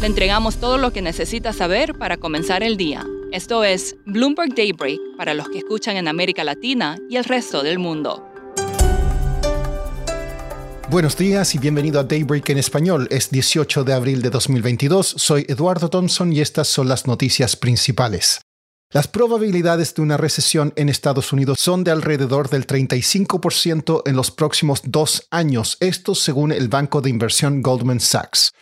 Le entregamos todo lo que necesita saber para comenzar el día. Esto es Bloomberg Daybreak para los que escuchan en América Latina y el resto del mundo. Buenos días y bienvenido a Daybreak en español. Es 18 de abril de 2022. Soy Eduardo Thompson y estas son las noticias principales. Las probabilidades de una recesión en Estados Unidos son de alrededor del 35% en los próximos dos años, esto según el banco de inversión Goldman Sachs.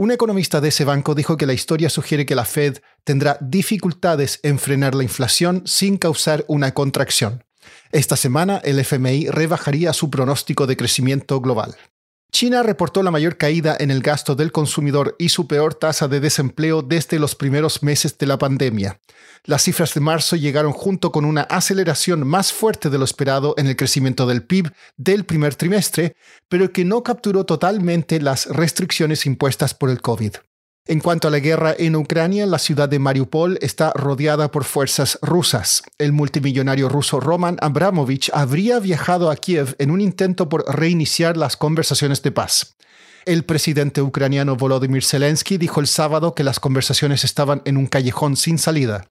Un economista de ese banco dijo que la historia sugiere que la Fed tendrá dificultades en frenar la inflación sin causar una contracción. Esta semana el FMI rebajaría su pronóstico de crecimiento global. China reportó la mayor caída en el gasto del consumidor y su peor tasa de desempleo desde los primeros meses de la pandemia. Las cifras de marzo llegaron junto con una aceleración más fuerte de lo esperado en el crecimiento del PIB del primer trimestre, pero que no capturó totalmente las restricciones impuestas por el COVID. En cuanto a la guerra en Ucrania, la ciudad de Mariupol está rodeada por fuerzas rusas. El multimillonario ruso Roman Abramovich habría viajado a Kiev en un intento por reiniciar las conversaciones de paz. El presidente ucraniano Volodymyr Zelensky dijo el sábado que las conversaciones estaban en un callejón sin salida.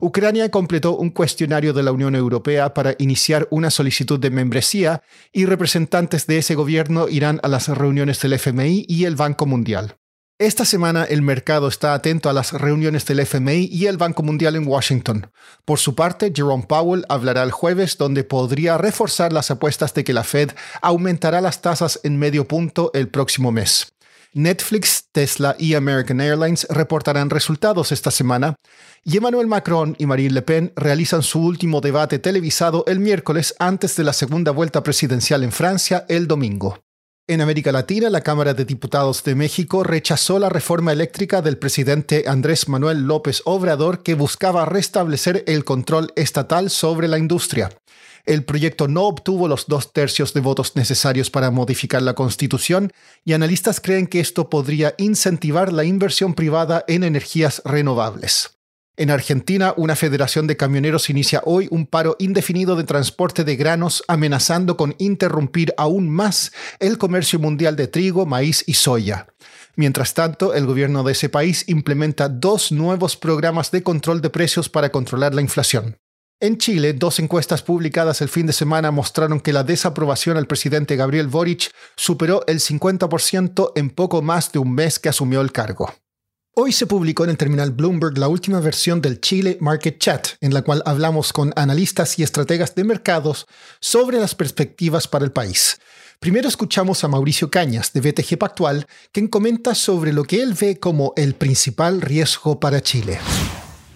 Ucrania completó un cuestionario de la Unión Europea para iniciar una solicitud de membresía y representantes de ese gobierno irán a las reuniones del FMI y el Banco Mundial. Esta semana el mercado está atento a las reuniones del FMI y el Banco Mundial en Washington. Por su parte, Jerome Powell hablará el jueves donde podría reforzar las apuestas de que la Fed aumentará las tasas en medio punto el próximo mes. Netflix, Tesla y American Airlines reportarán resultados esta semana y Emmanuel Macron y Marine Le Pen realizan su último debate televisado el miércoles antes de la segunda vuelta presidencial en Francia el domingo. En América Latina, la Cámara de Diputados de México rechazó la reforma eléctrica del presidente Andrés Manuel López Obrador que buscaba restablecer el control estatal sobre la industria. El proyecto no obtuvo los dos tercios de votos necesarios para modificar la constitución y analistas creen que esto podría incentivar la inversión privada en energías renovables. En Argentina, una federación de camioneros inicia hoy un paro indefinido de transporte de granos, amenazando con interrumpir aún más el comercio mundial de trigo, maíz y soya. Mientras tanto, el gobierno de ese país implementa dos nuevos programas de control de precios para controlar la inflación. En Chile, dos encuestas publicadas el fin de semana mostraron que la desaprobación al presidente Gabriel Boric superó el 50% en poco más de un mes que asumió el cargo. Hoy se publicó en el terminal Bloomberg la última versión del Chile Market Chat, en la cual hablamos con analistas y estrategas de mercados sobre las perspectivas para el país. Primero escuchamos a Mauricio Cañas, de BTG Pactual, quien comenta sobre lo que él ve como el principal riesgo para Chile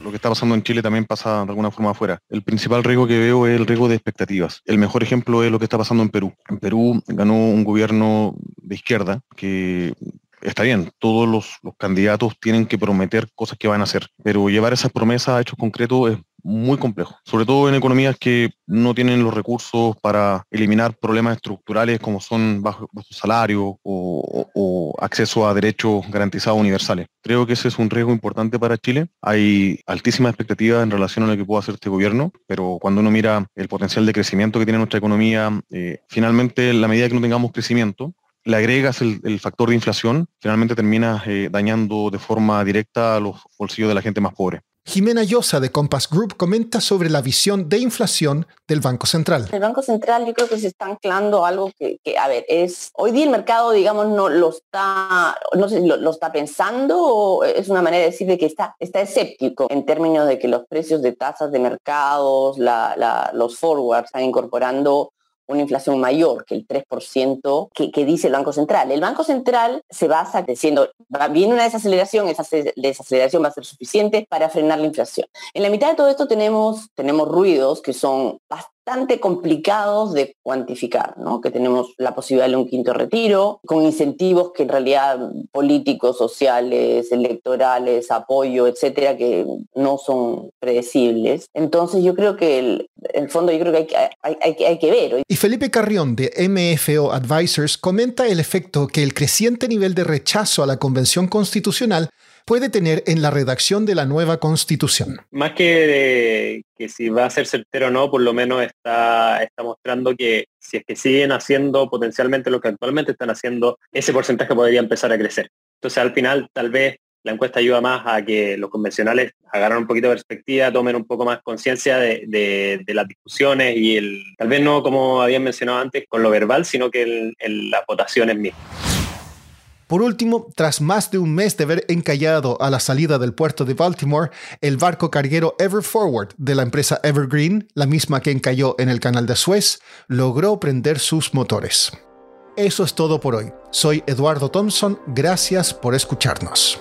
lo que está pasando en Chile también pasa de alguna forma afuera. El principal riesgo que veo es el riesgo de expectativas. El mejor ejemplo es lo que está pasando en Perú. En Perú ganó un gobierno de izquierda que está bien, todos los, candidatos tienen que prometer cosas que van a hacer, pero llevar esas promesas a hechos concretos es muy complejo, sobre todo en economías que no tienen los recursos para eliminar problemas estructurales como son bajo, salario o, acceso a derechos garantizados universales. Creo que ese es un riesgo importante para Chile. Hay altísimas expectativas en relación a lo que puede hacer este gobierno, pero cuando uno mira el potencial de crecimiento que tiene nuestra economía, eh, finalmente, en la medida que no tengamos crecimiento, le agregas el, factor de inflación, finalmente terminas eh, dañando de forma directa a los bolsillos de la gente más pobre. Jimena Llosa de Compass Group comenta sobre la visión de inflación del Banco Central. El Banco Central yo creo que se está anclando algo que, a ver, es, hoy día el mercado, digamos, no lo está, no sé lo, está pensando o es una manera de decir de que está, está escéptico en términos de que los precios de tasas de mercados, los forwards están incorporando una inflación mayor que el 3% que, que, dice el Banco Central. El Banco Central se basa diciendo, viene una desaceleración, esa desaceleración va a ser suficiente para frenar la inflación. En la mitad de todo esto tenemos, tenemos ruidos que son bastante complicados de cuantificar, ¿no? que tenemos la posibilidad de un quinto retiro, con incentivos que en realidad políticos, sociales, electorales, apoyo, etcétera, que no son predecibles. Entonces yo creo que el, el fondo yo creo que hay, hay, hay, que ver. Y Felipe Carrión de MFO Advisors comenta el efecto que el creciente nivel de rechazo a la Convención Constitucional puede tener en la redacción de la nueva constitución. Más que, que si va a ser certero o no, por lo menos está, está mostrando que si es que siguen haciendo potencialmente lo que actualmente están haciendo, ese porcentaje podría empezar a crecer. Entonces al final tal vez la encuesta ayuda más a que los convencionales agarren un poquito de perspectiva, tomen un poco más conciencia de, las discusiones y el, tal vez no como habían mencionado antes con lo verbal, sino que en las votaciones mismas. Por último, tras más de un mes de haber encallado a la salida del puerto de Baltimore, el barco carguero Ever Forward de la empresa Evergreen, la misma que encalló en el canal de Suez, logró prender sus motores. Eso es todo por hoy. Soy Eduardo Thompson, gracias por escucharnos.